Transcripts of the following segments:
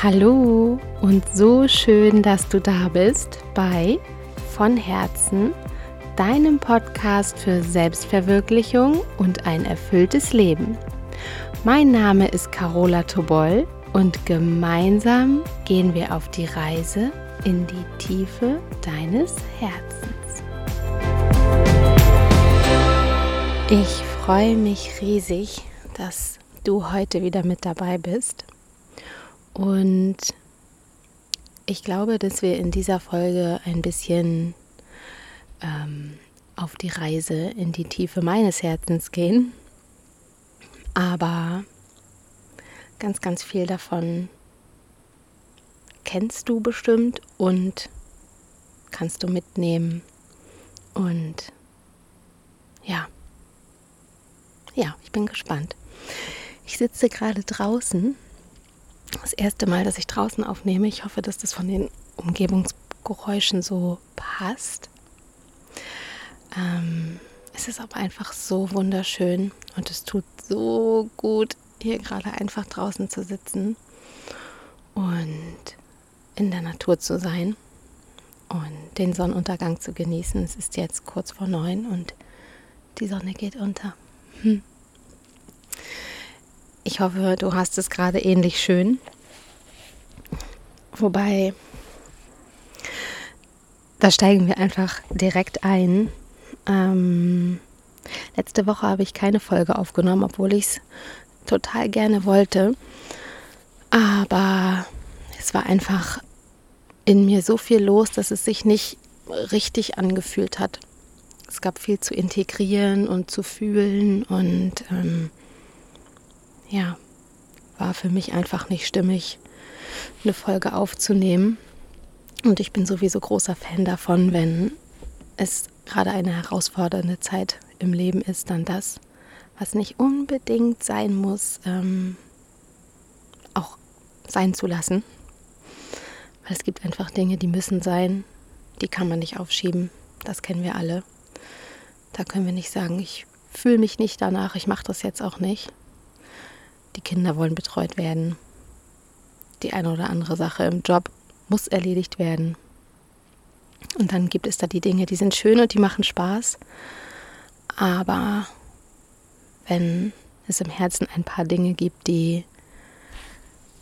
Hallo und so schön, dass du da bist bei Von Herzen, deinem Podcast für Selbstverwirklichung und ein erfülltes Leben. Mein Name ist Carola Tobol und gemeinsam gehen wir auf die Reise in die Tiefe deines Herzens. Ich freue mich riesig, dass du heute wieder mit dabei bist und ich glaube, dass wir in dieser Folge ein bisschen ähm, auf die Reise in die Tiefe meines Herzens gehen. Aber ganz, ganz viel davon kennst du bestimmt und kannst du mitnehmen. Und ja, ja, ich bin gespannt. Ich sitze gerade draußen das erste Mal, dass ich draußen aufnehme. Ich hoffe, dass das von den Umgebungsgeräuschen so passt. Ähm, es ist aber einfach so wunderschön und es tut so gut, hier gerade einfach draußen zu sitzen und in der Natur zu sein und den Sonnenuntergang zu genießen. Es ist jetzt kurz vor neun und die Sonne geht unter. Hm. Ich hoffe, du hast es gerade ähnlich schön. Wobei, da steigen wir einfach direkt ein. Ähm, letzte Woche habe ich keine Folge aufgenommen, obwohl ich es total gerne wollte. Aber es war einfach in mir so viel los, dass es sich nicht richtig angefühlt hat. Es gab viel zu integrieren und zu fühlen und ähm, ja, war für mich einfach nicht stimmig, eine Folge aufzunehmen. Und ich bin sowieso großer Fan davon, wenn es gerade eine herausfordernde Zeit im Leben ist, dann das, was nicht unbedingt sein muss, ähm, auch sein zu lassen. Weil es gibt einfach Dinge, die müssen sein, die kann man nicht aufschieben. Das kennen wir alle. Da können wir nicht sagen, ich fühle mich nicht danach, ich mache das jetzt auch nicht. Die Kinder wollen betreut werden. Die eine oder andere Sache im Job muss erledigt werden. Und dann gibt es da die Dinge, die sind schön und die machen Spaß. Aber wenn es im Herzen ein paar Dinge gibt, die,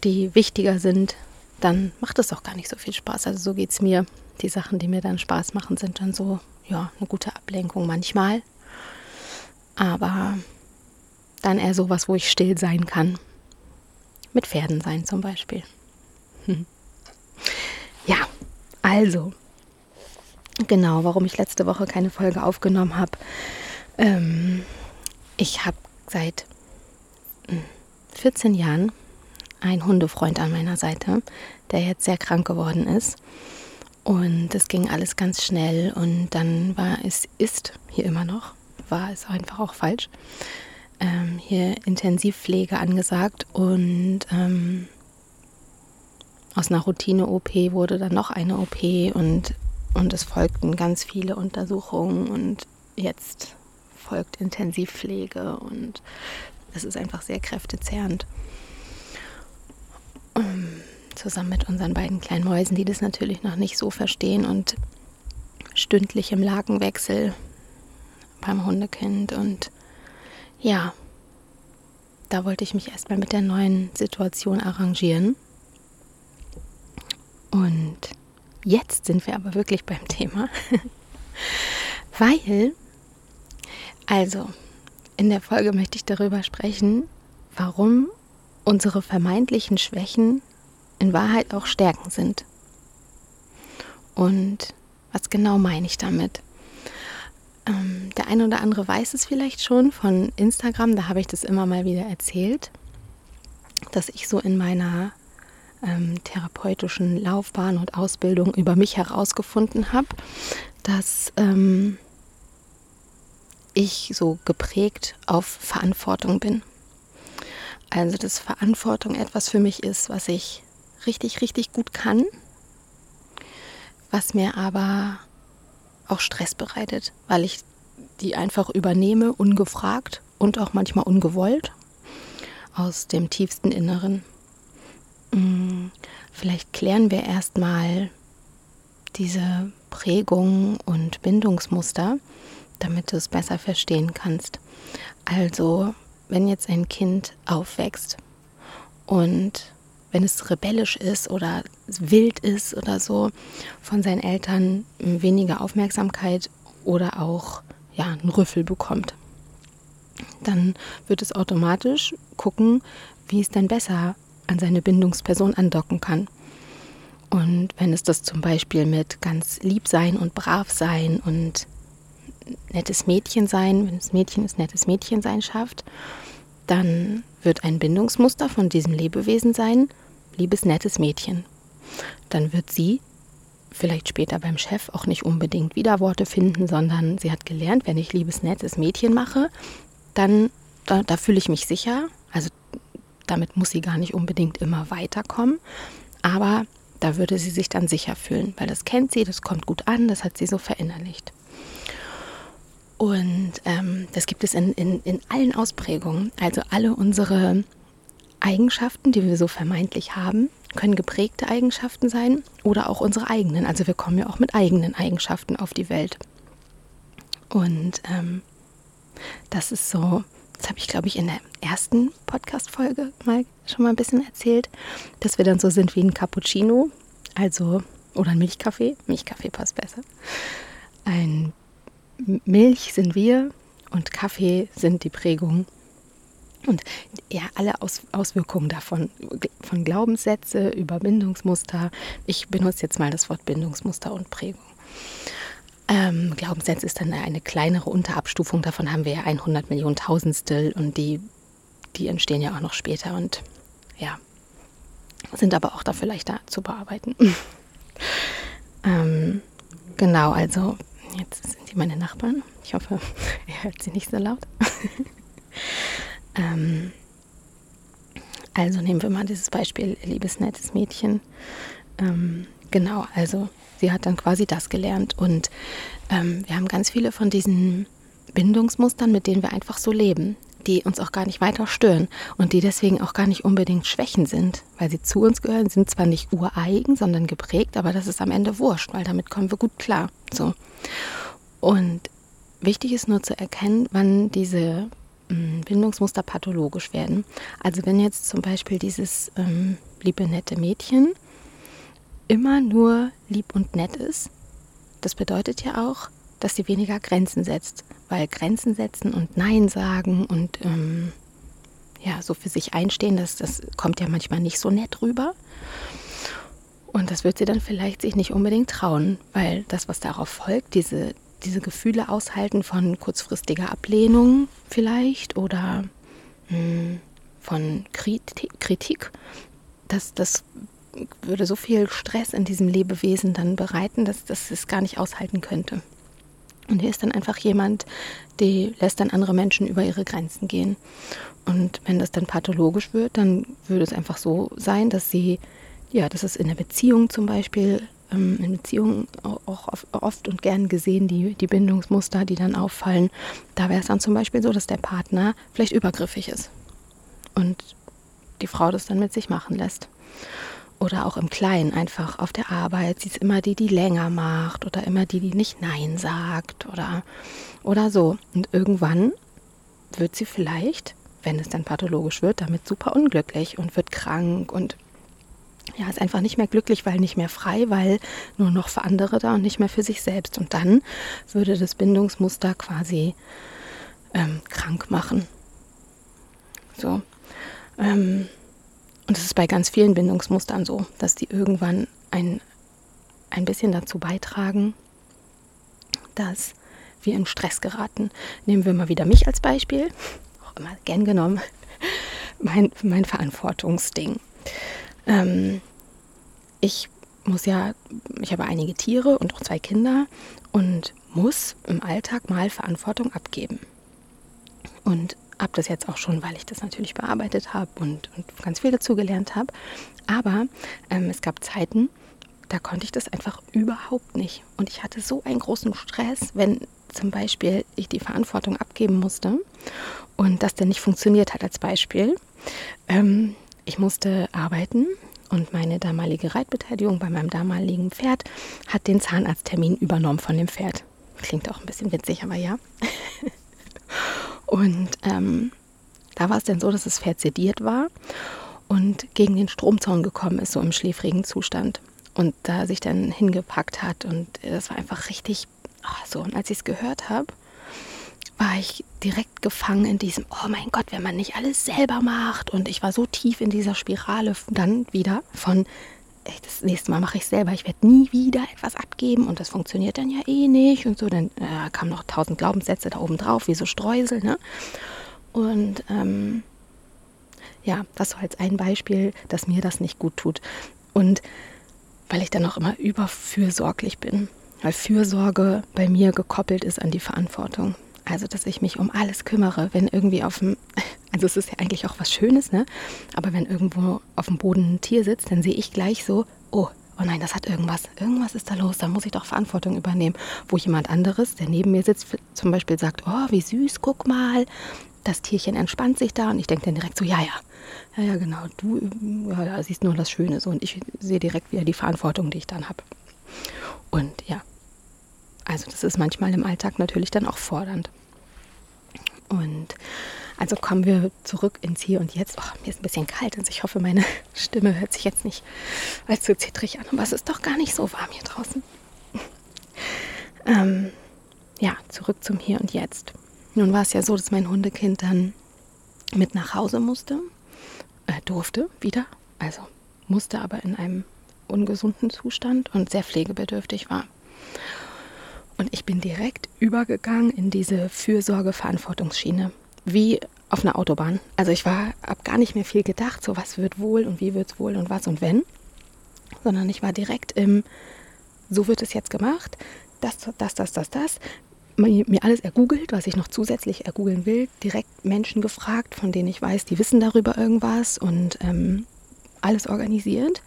die wichtiger sind, dann macht es auch gar nicht so viel Spaß. Also so geht es mir. Die Sachen, die mir dann Spaß machen, sind dann so, ja, eine gute Ablenkung manchmal. Aber dann eher sowas, wo ich still sein kann. Mit Pferden sein zum Beispiel. Hm. Ja, also, genau, warum ich letzte Woche keine Folge aufgenommen habe. Ähm, ich habe seit 14 hm, Jahren einen Hundefreund an meiner Seite, der jetzt sehr krank geworden ist. Und es ging alles ganz schnell und dann war es, ist hier immer noch, war es einfach auch falsch, ähm, hier Intensivpflege angesagt und ähm, aus einer Routine-OP wurde dann noch eine OP und, und es folgten ganz viele Untersuchungen und jetzt folgt Intensivpflege und es ist einfach sehr kräftezehrend. Um, ähm, zusammen mit unseren beiden kleinen Mäusen, die das natürlich noch nicht so verstehen und stündlich im Lagenwechsel beim Hundekind und ja, da wollte ich mich erstmal mit der neuen Situation arrangieren. Und jetzt sind wir aber wirklich beim Thema. Weil, also, in der Folge möchte ich darüber sprechen, warum unsere vermeintlichen Schwächen in Wahrheit auch Stärken sind. Und was genau meine ich damit? Ähm, der eine oder andere weiß es vielleicht schon von Instagram, da habe ich das immer mal wieder erzählt, dass ich so in meiner ähm, therapeutischen Laufbahn und Ausbildung über mich herausgefunden habe, dass ähm, ich so geprägt auf Verantwortung bin. Also, dass Verantwortung etwas für mich ist, was ich richtig, richtig gut kann, was mir aber auch Stress bereitet, weil ich die einfach übernehme, ungefragt und auch manchmal ungewollt aus dem tiefsten Inneren. Mm, vielleicht klären wir erstmal diese Prägung und Bindungsmuster, damit du es besser verstehen kannst. Also, wenn jetzt ein Kind aufwächst und wenn es rebellisch ist oder wild ist oder so, von seinen Eltern weniger Aufmerksamkeit oder auch ja, einen Rüffel bekommt, dann wird es automatisch gucken, wie es denn besser an seine Bindungsperson andocken kann. Und wenn es das zum Beispiel mit ganz lieb sein und brav sein und nettes Mädchen sein, wenn das Mädchen es nettes Mädchen sein schafft, dann wird ein Bindungsmuster von diesem Lebewesen sein, liebes nettes Mädchen. Dann wird sie vielleicht später beim Chef auch nicht unbedingt Widerworte finden, sondern sie hat gelernt, wenn ich liebes nettes Mädchen mache, dann da, da fühle ich mich sicher. Also damit muss sie gar nicht unbedingt immer weiterkommen, aber da würde sie sich dann sicher fühlen, weil das kennt sie, das kommt gut an, das hat sie so verinnerlicht. Und ähm, das gibt es in, in, in allen Ausprägungen. Also alle unsere Eigenschaften, die wir so vermeintlich haben, können geprägte Eigenschaften sein oder auch unsere eigenen. Also wir kommen ja auch mit eigenen Eigenschaften auf die Welt. Und ähm, das ist so, das habe ich, glaube ich, in der ersten Podcast-Folge mal schon mal ein bisschen erzählt, dass wir dann so sind wie ein Cappuccino, also oder ein Milchkaffee. Milchkaffee passt besser. Ein Milch sind wir und Kaffee sind die Prägung. Und ja, alle Aus Auswirkungen davon, von Glaubenssätze, Überbindungsmuster. Ich benutze jetzt mal das Wort Bindungsmuster und Prägung. Ähm, Glaubenssätze ist dann eine kleinere Unterabstufung, davon haben wir ja 100 Millionen Tausendstel und die, die entstehen ja auch noch später und ja, sind aber auch dafür leichter zu bearbeiten. ähm, genau, also jetzt sind die meine Nachbarn. Ich hoffe, ihr hört sie nicht so laut. ähm, also nehmen wir mal dieses Beispiel, liebes nettes Mädchen. Ähm, genau, also sie hat dann quasi das gelernt. Und ähm, wir haben ganz viele von diesen Bindungsmustern, mit denen wir einfach so leben, die uns auch gar nicht weiter stören und die deswegen auch gar nicht unbedingt Schwächen sind, weil sie zu uns gehören, sind zwar nicht ureigen, sondern geprägt, aber das ist am Ende wurscht, weil damit kommen wir gut klar. So. Und wichtig ist nur zu erkennen, wann diese Bindungsmuster pathologisch werden. Also wenn jetzt zum Beispiel dieses ähm, liebe nette Mädchen immer nur lieb und nett ist, das bedeutet ja auch, dass sie weniger Grenzen setzt. Weil Grenzen setzen und Nein sagen und ähm, ja, so für sich einstehen, das, das kommt ja manchmal nicht so nett rüber. Und das wird sie dann vielleicht sich nicht unbedingt trauen, weil das, was darauf folgt, diese, diese Gefühle aushalten von kurzfristiger Ablehnung vielleicht oder mh, hm, von Kritik, das, das würde so viel Stress in diesem Lebewesen dann bereiten, dass, dass es gar nicht aushalten könnte. Und hier ist dann einfach jemand, die lässt dann andere Menschen über ihre Grenzen gehen. Und wenn das dann pathologisch wird, dann würde es einfach so sein, dass sie, ja, das ist in der Beziehung zum Beispiel, ähm, in Beziehungen auch oft und gern gesehen, die, die Bindungsmuster, die dann auffallen. Da wäre es dann zum Beispiel so, dass der Partner vielleicht übergriffig ist und die Frau das dann mit sich machen lässt. Oder auch im Kleinen einfach auf der Arbeit. Sie ist immer die, die länger macht oder immer die, die nicht Nein sagt oder, oder so. Und irgendwann wird sie vielleicht, wenn es dann pathologisch wird, damit super unglücklich und wird krank und ja, ist einfach nicht mehr glücklich, weil nicht mehr frei, weil nur noch für andere da und nicht mehr für sich selbst. Und dann würde das Bindungsmuster quasi ähm, krank machen. So. Ähm, und es ist bei ganz vielen Bindungsmustern so, dass die irgendwann ein, ein bisschen dazu beitragen, dass wir in Stress geraten. Nehmen wir mal wieder mich als Beispiel, auch immer gern genommen, mein, mein Verantwortungsding. Ähm, ich muss ja, ich habe einige Tiere und auch zwei Kinder und muss im Alltag mal Verantwortung abgeben. Und habe das jetzt auch schon, weil ich das natürlich bearbeitet habe und, und ganz viel dazu gelernt habe. Aber ähm, es gab Zeiten, da konnte ich das einfach überhaupt nicht. Und ich hatte so einen großen Stress, wenn zum Beispiel ich die Verantwortung abgeben musste und das dann nicht funktioniert hat als Beispiel. Ähm, ich musste arbeiten und meine damalige Reitbeteiligung bei meinem damaligen Pferd hat den Zahnarzttermin übernommen von dem Pferd. Klingt auch ein bisschen witzig, aber ja. und ähm, da war es dann so, dass das Pferd sediert war und gegen den Stromzaun gekommen ist, so im schläfrigen Zustand. Und da sich dann hingepackt hat. Und das war einfach richtig oh, so. Und als ich es gehört habe, war ich direkt gefangen in diesem, oh mein Gott, wenn man nicht alles selber macht. Und ich war so tief in dieser Spirale dann wieder von, das nächste Mal mache ich selber, ich werde nie wieder etwas abgeben und das funktioniert dann ja eh nicht und so. Dann äh, kamen noch tausend Glaubenssätze da oben drauf, wie so Streusel, ne? Und ähm, ja, das war jetzt ein Beispiel, dass mir das nicht gut tut. Und weil ich dann auch immer überfürsorglich bin, weil Fürsorge bei mir gekoppelt ist an die Verantwortung. Also, dass ich mich um alles kümmere, wenn irgendwie auf dem, also es ist ja eigentlich auch was Schönes, ne? Aber wenn irgendwo auf dem Boden ein Tier sitzt, dann sehe ich gleich so, oh, oh nein, das hat irgendwas, irgendwas ist da los, da muss ich doch Verantwortung übernehmen. Wo jemand anderes, der neben mir sitzt, zum Beispiel sagt, oh, wie süß, guck mal, das Tierchen entspannt sich da und ich denke dann direkt so, ja, ja, ja, ja, genau, du ja, ja, siehst nur das Schöne so und ich sehe direkt wieder die Verantwortung, die ich dann habe. Und ja, also das ist manchmal im Alltag natürlich dann auch fordernd. Und also kommen wir zurück ins Hier und Jetzt. Oh, mir ist ein bisschen kalt, also ich hoffe, meine Stimme hört sich jetzt nicht allzu zittrig an, aber es ist doch gar nicht so warm hier draußen. ähm, ja, zurück zum Hier und Jetzt. Nun war es ja so, dass mein Hundekind dann mit nach Hause musste, äh, durfte wieder, also musste aber in einem ungesunden Zustand und sehr pflegebedürftig war. Und ich bin direkt übergegangen in diese Fürsorge-Verantwortungsschiene, wie auf einer Autobahn. Also ich war, habe gar nicht mehr viel gedacht, so was wird wohl und wie wird es wohl und was und wenn, sondern ich war direkt im, so wird es jetzt gemacht, das, das, das, das, das, mir alles ergoogelt, was ich noch zusätzlich ergoogeln will, direkt Menschen gefragt, von denen ich weiß, die wissen darüber irgendwas und ähm, alles organisiert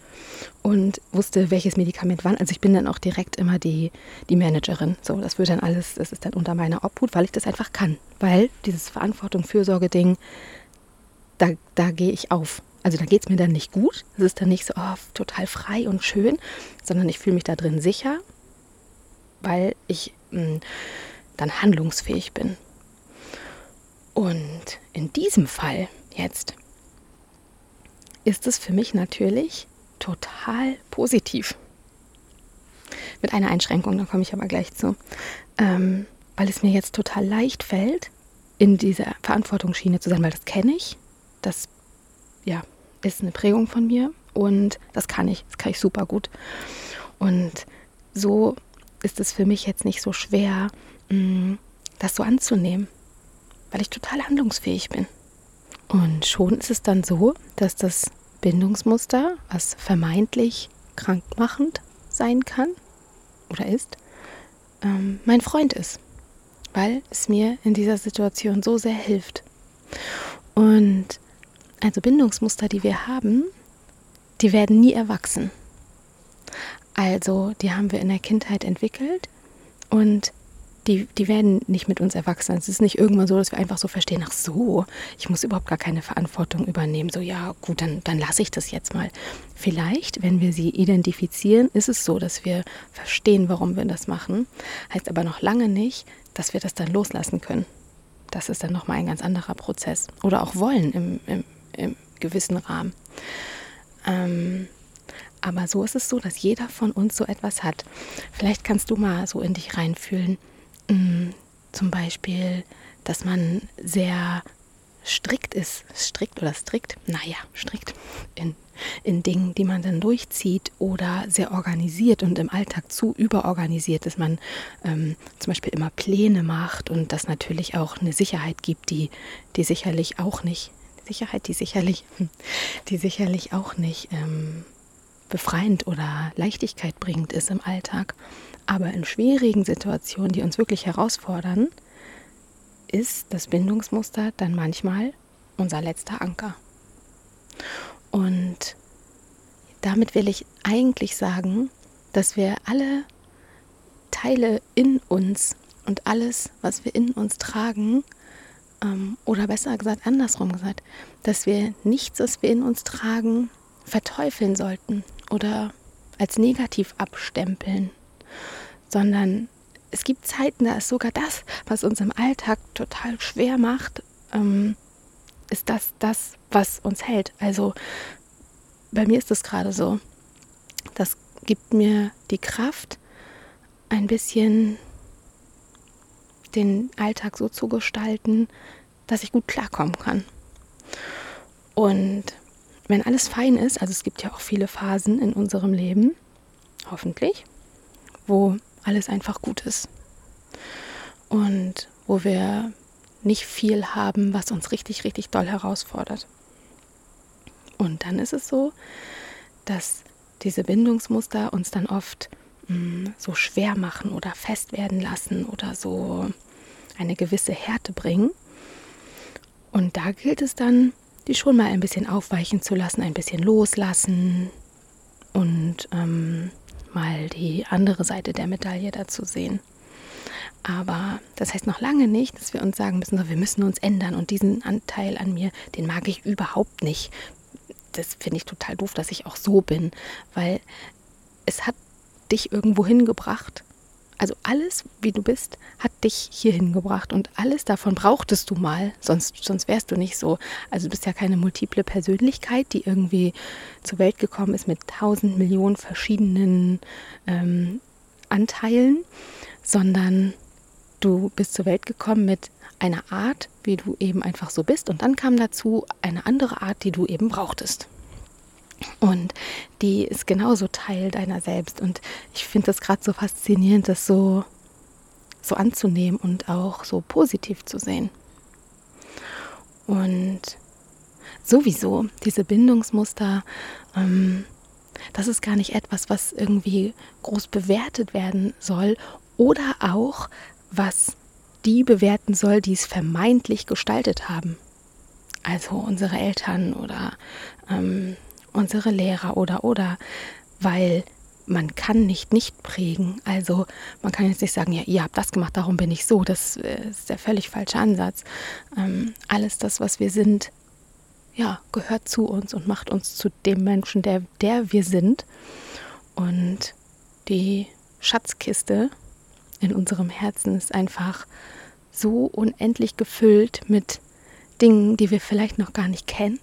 und wusste, welches Medikament wann. Also ich bin dann auch direkt immer die, die Managerin. So, das wird dann alles, das ist dann unter meiner Obhut, weil ich das einfach kann. Weil dieses Verantwortung, Fürsorge-Ding, da, da gehe ich auf. Also da geht es mir dann nicht gut. Es ist dann nicht so oh, total frei und schön, sondern ich fühle mich da drin sicher, weil ich mh, hm, dann handlungsfähig bin. Und in diesem Fall jetzt ist es für mich natürlich total positiv. Mit einer Einschränkung, da komme ich aber gleich zu. Ähm, weil es mir jetzt total leicht fällt, in dieser Verantwortungsschiene zu sein, weil das kenne ich. Das ja, ist eine Prägung von mir und das kann ich. Das kann ich super gut. Und so ist es für mich jetzt nicht so schwer, mm, das so anzunehmen, weil ich total handlungsfähig bin. Und schon ist es dann so, dass das Bindungsmuster, was vermeintlich krankmachend sein kann oder ist, ähm, mein Freund ist, weil es mir in dieser Situation so sehr hilft. Und also Bindungsmuster, die wir haben, die werden nie erwachsen. Also die haben wir in der Kindheit entwickelt und die, die werden nicht mit uns erwachsen. Es ist nicht irgendwann so, dass wir einfach so verstehen, ach so, ich muss überhaupt gar keine Verantwortung übernehmen. So, ja, gut, dann, dann lasse ich das jetzt mal. Vielleicht, wenn wir sie identifizieren, ist es so, dass wir verstehen, warum wir das machen. Heißt aber noch lange nicht, dass wir das dann loslassen können. Das ist dann nochmal ein ganz anderer Prozess. Oder auch wollen im, im, im gewissen Rahmen. Ähm, aber so ist es so, dass jeder von uns so etwas hat. Vielleicht kannst du mal so in dich reinfühlen. Mm, zum Beispiel, dass man sehr strikt ist, strikt oder strikt, naja, strikt. In, in Dingen, die man dann durchzieht oder sehr organisiert und im Alltag zu überorganisiert, dass man ähm, zum Beispiel immer Pläne macht und das natürlich auch eine Sicherheit gibt, die, die sicherlich auch nicht, Sicherheit, die sicherlich, die sicherlich auch nicht ähm, befreiend oder Leichtigkeit bringend ist im Alltag. Aber in schwierigen Situationen, die uns wirklich herausfordern, ist das Bindungsmuster dann manchmal unser letzter Anker. Und damit will ich eigentlich sagen, dass wir alle Teile in uns und alles, was wir in uns tragen, ähm, oder besser gesagt, andersrum gesagt, dass wir nichts, was wir in uns tragen, verteufeln sollten oder als negativ abstempeln, sondern es gibt Zeiten, da ist sogar das, was uns im Alltag total schwer macht, ähm, ist das das, was uns hält. Also bei mir ist es gerade so. Das gibt mir die Kraft, ein bisschen den Alltag so zu gestalten, dass ich gut klarkommen kann. Und wenn alles fein ist, also es gibt ja auch viele Phasen in unserem Leben, hoffentlich, wo alles einfach gut ist. Und wo wir nicht viel haben, was uns richtig, richtig doll herausfordert. Und dann ist es so, dass diese Bindungsmuster uns dann oft mh, mm, so schwer machen oder fest werden lassen oder so eine gewisse Härte bringen. Und da gilt es dann, die schon mal ein bisschen aufweichen zu lassen, ein bisschen loslassen und ähm, mal die andere Seite der Medaille dazu sehen. Aber das heißt noch lange nicht, dass wir uns sagen müssen, wir müssen uns ändern und diesen Anteil an mir, den mag ich überhaupt nicht. Das finde ich total doof, dass ich auch so bin, weil es hat dich irgendwo hingebracht also alles, wie du bist, hat dich hierhin gebracht und alles davon brauchtest du mal, sonst, sonst wärst du nicht so. Also du bist ja keine multiple Persönlichkeit, die irgendwie zur Welt gekommen ist mit tausend Millionen verschiedenen ähm, Anteilen, sondern du bist zur Welt gekommen mit einer Art, wie du eben einfach so bist und dann kam dazu eine andere Art, die du eben brauchtest. Und die ist genauso Teil deiner selbst. Und ich finde das gerade so faszinierend, das so, so anzunehmen und auch so positiv zu sehen. Und sowieso, diese Bindungsmuster, ähm, das ist gar nicht etwas, was irgendwie groß bewertet werden soll oder auch, was die bewerten soll, die es vermeintlich gestaltet haben. Also unsere Eltern oder ähm, unsere Lehrer oder oder, weil man kann nicht nicht prägen. Also man kann jetzt nicht sagen, ja, ihr habt das gemacht, darum bin ich so. Das äh, ist der völlig falsche Ansatz. Ähm, alles das, was wir sind, ja, gehört zu uns und macht uns zu dem Menschen, der, der wir sind. Und die Schatzkiste in unserem Herzen ist einfach so unendlich gefüllt mit Dingen, die wir vielleicht noch gar nicht kennen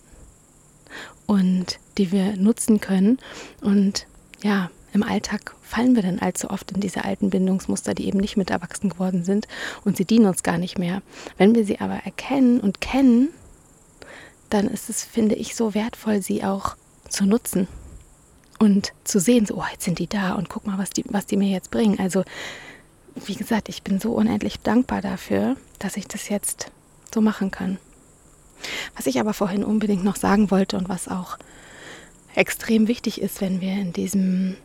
und die wir nutzen können. Und ja, im Alltag fallen wir dann allzu oft in diese alten Bindungsmuster, die eben nicht mit erwachsen geworden sind und sie dienen uns gar nicht mehr. Wenn wir sie aber erkennen und kennen, dann ist es, finde ich, so wertvoll, sie auch zu nutzen und zu sehen, so, oh, jetzt sind die da und guck mal, was die, was die mir jetzt bringen. Also, wie gesagt, ich bin so unendlich dankbar dafür, dass ich das jetzt so machen kann. Was ich aber vorhin unbedingt noch sagen wollte und was auch extrem wichtig ist, wenn wir in diesem,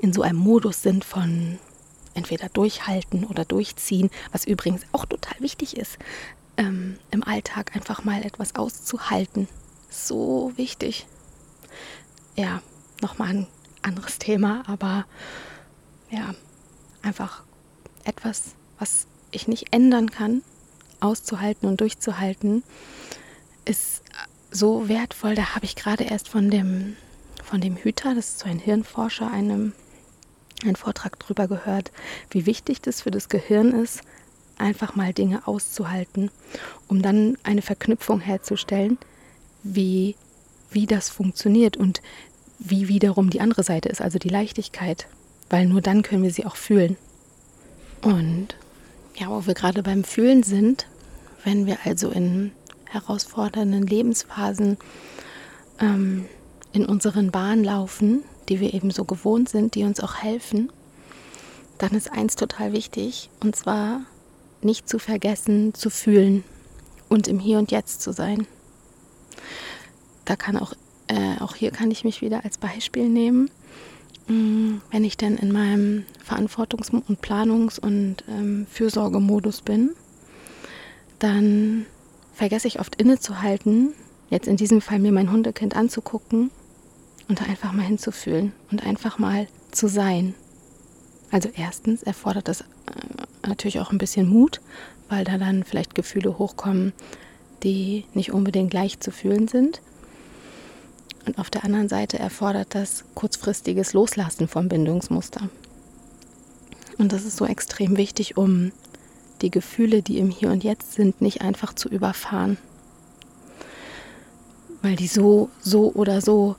in so einem Modus sind von entweder durchhalten oder durchziehen, was übrigens auch total wichtig ist, ähm, im Alltag einfach mal etwas auszuhalten. So wichtig. Ja, nochmal ein anderes Thema, aber ja, einfach etwas, was ich nicht ändern kann, auszuhalten und durchzuhalten, ist so wertvoll. Da habe ich gerade erst von dem, von dem Hüter, das ist so ein Hirnforscher, einem, einen Vortrag darüber gehört, wie wichtig das für das Gehirn ist, einfach mal Dinge auszuhalten, um dann eine Verknüpfung herzustellen, wie, wie das funktioniert und wie wiederum die andere Seite ist, also die Leichtigkeit, weil nur dann können wir sie auch fühlen. Und ja, wo wir gerade beim Fühlen sind, wenn wir also in herausfordernden Lebensphasen ähm, in unseren Bahnen laufen, die wir eben so gewohnt sind, die uns auch helfen, dann ist eins total wichtig, und zwar nicht zu vergessen, zu fühlen und im Hier und Jetzt zu sein. Da kann auch, äh, auch hier kann ich mich wieder als Beispiel nehmen. Mm, wenn ich dann in meinem Verantwortungs- und Planungs- und ähm, Fürsorgemodus bin, dann vergesse ich oft innezuhalten, jetzt in diesem Fall mir mein Hundekind anzugucken und da einfach mal hinzufühlen und einfach mal zu sein. Also erstens erfordert das äh, natürlich auch ein bisschen Mut, weil da dann vielleicht Gefühle hochkommen, die nicht unbedingt leicht zu fühlen sind. Und auf der anderen Seite erfordert das kurzfristiges Loslassen vom Bindungsmuster. Und das ist so extrem wichtig, um die Gefühle, die im Hier und Jetzt sind, nicht einfach zu überfahren. Weil die so, so oder so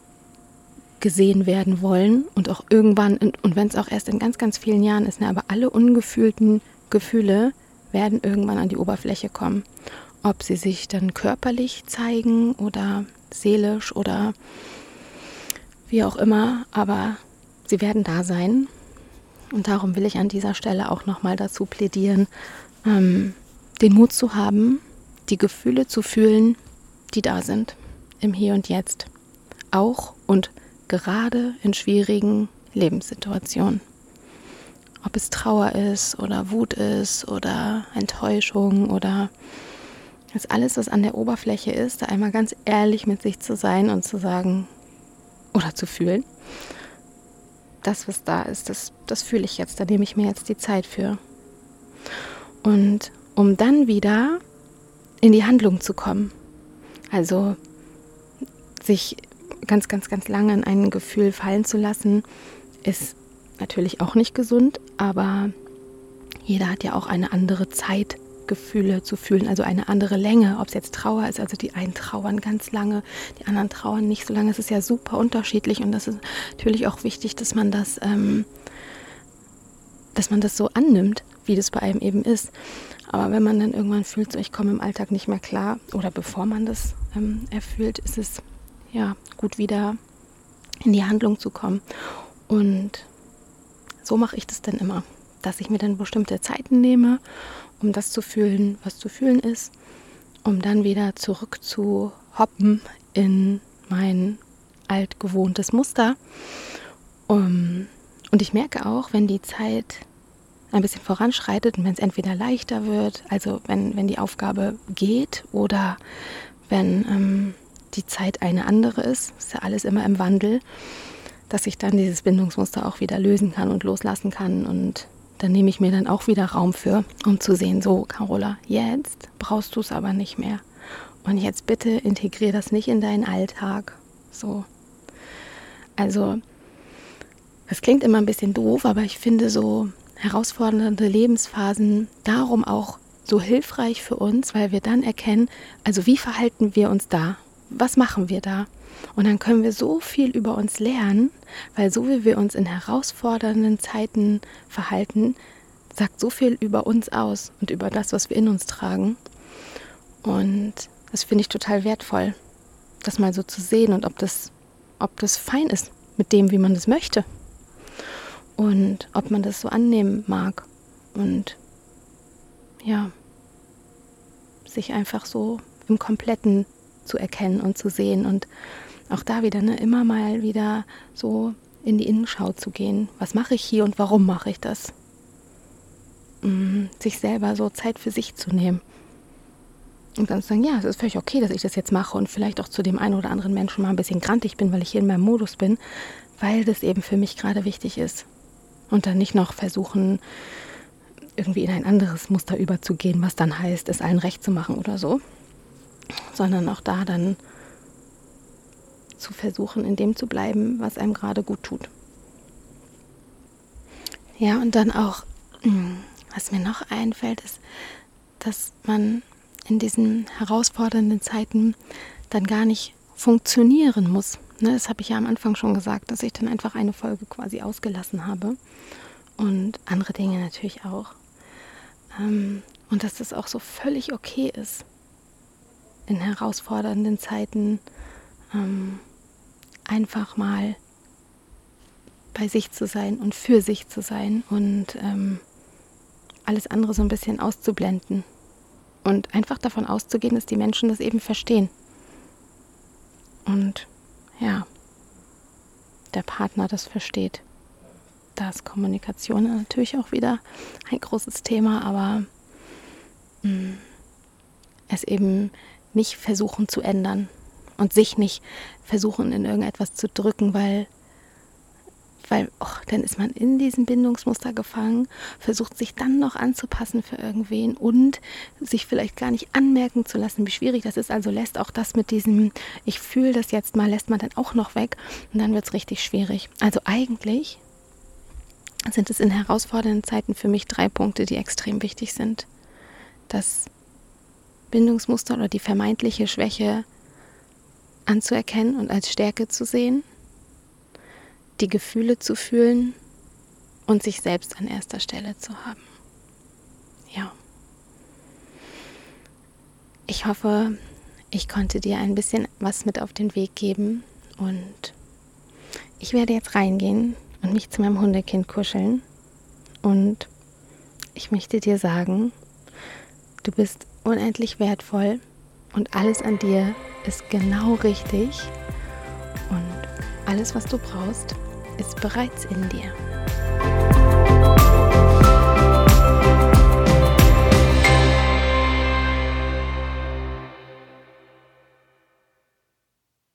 gesehen werden wollen und auch irgendwann, und wenn es auch erst in ganz, ganz vielen Jahren ist, ne, aber alle ungefühlten Gefühle werden irgendwann an die Oberfläche kommen. Ob sie sich dann körperlich zeigen oder seelisch oder wie auch immer, aber sie werden da sein. Und darum will ich an dieser Stelle auch nochmal dazu plädieren, ähm, den Mut zu haben, die Gefühle zu fühlen, die da sind, im Hier und Jetzt. Auch und gerade in schwierigen Lebenssituationen. Ob es Trauer ist oder Wut ist oder Enttäuschung oder das alles, was an der Oberfläche ist, da einmal ganz ehrlich mit sich zu sein und zu sagen oder zu fühlen, das, was da ist, das, das fühle ich jetzt, da nehme ich mir jetzt die Zeit für. Und um dann wieder in die Handlung zu kommen. Also sich ganz, ganz, ganz lange in ein Gefühl fallen zu lassen, ist natürlich auch nicht gesund, aber jeder hat ja auch eine andere Zeit Gefühle zu fühlen, also eine andere Länge, ob es jetzt Trauer ist, also die einen trauern ganz lange, die anderen trauern nicht so lange. Es ist ja super unterschiedlich und das ist natürlich auch wichtig, dass man das, ähm, dass man das so annimmt, wie das bei einem eben ist. Aber wenn man dann irgendwann fühlt, so ich komme im Alltag nicht mehr klar oder bevor man das ähm, erfüllt, ist es ja gut wieder in die Handlung zu kommen. Und so mache ich das dann immer, dass ich mir dann bestimmte Zeiten nehme um das zu fühlen, was zu fühlen ist, um dann wieder zurück zu hoppen in mein altgewohntes Muster. Um, und ich merke auch, wenn die Zeit ein bisschen voranschreitet und wenn es entweder leichter wird, also wenn, wenn die Aufgabe geht oder wenn ähm, die Zeit eine andere ist, ist ja alles immer im Wandel, dass ich dann dieses Bindungsmuster auch wieder lösen kann und loslassen kann und da nehme ich mir dann auch wieder Raum für, um zu sehen, so Carola, jetzt brauchst du es aber nicht mehr. Und jetzt bitte integriere das nicht in deinen Alltag. So. Also, das klingt immer ein bisschen doof, aber ich finde so herausfordernde Lebensphasen darum auch so hilfreich für uns, weil wir dann erkennen, also wie verhalten wir uns da? Was machen wir da? Und dann können wir so viel über uns lernen, weil so wie wir uns in herausfordernden Zeiten verhalten, sagt so viel über uns aus und über das, was wir in uns tragen. Und das finde ich total wertvoll, das mal so zu sehen und ob das, ob das fein ist mit dem, wie man das möchte. Und ob man das so annehmen mag. Und ja, sich einfach so im Kompletten zu erkennen und zu sehen und auch da wieder ne, immer mal wieder so in die Innenschau zu gehen. Was mache ich hier und warum mache ich das? Mhm, sich selber so Zeit für sich zu nehmen. Und dann zu sagen, ja, es ist völlig okay, dass ich das jetzt mache und vielleicht auch zu dem einen oder anderen Menschen mal ein bisschen grantig bin, weil ich hier in meinem Modus bin, weil das eben für mich gerade wichtig ist. Und dann nicht noch versuchen, irgendwie in ein anderes Muster überzugehen, was dann heißt, es allen recht zu machen oder so, sondern auch da dann zu versuchen, in dem zu bleiben, was einem gerade gut tut. Ja, und dann auch, hm, was mir noch einfällt, ist, dass man in diesen herausfordernden Zeiten dann gar nicht funktionieren muss. Ne, das habe ich ja am Anfang schon gesagt, dass ich dann einfach eine Folge quasi ausgelassen habe. Und andere Dinge natürlich auch. Ähm, und dass das auch so völlig okay ist, in herausfordernden Zeiten ähm, einfach mal bei sich zu sein und für sich zu sein und ähm, alles andere so ein bisschen auszublenden und einfach davon auszugehen, dass die Menschen das eben verstehen. Und ja, der Partner das versteht. Da ist Kommunikation natürlich auch wieder ein großes Thema, aber mh, mm, es eben nicht versuchen zu ändern und sich nicht versuchen in irgendetwas zu drücken, weil weil oh, dann ist man in diesem Bindungsmuster gefangen, versucht sich dann noch anzupassen für irgendwen und sich vielleicht gar nicht anmerken zu lassen, wie schwierig das ist. Also lässt auch das mit diesem, ich fühle das jetzt mal, lässt man dann auch noch weg und dann wird es richtig schwierig. Also eigentlich sind es in herausfordernden Zeiten für mich drei Punkte, die extrem wichtig sind. Das Bindungsmuster oder die vermeintliche Schwäche anzuerkennen und als Stärke zu sehen, die Gefühle zu fühlen und sich selbst an erster Stelle zu haben. Ja. Ich hoffe, ich konnte dir ein bisschen was mit auf den Weg geben und ich werde jetzt reingehen und mich zu meinem Hundekind kuscheln und ich möchte dir sagen, du bist unendlich wertvoll und alles an dir ist genau richtig und alles, was du brauchst, ist bereits in dir.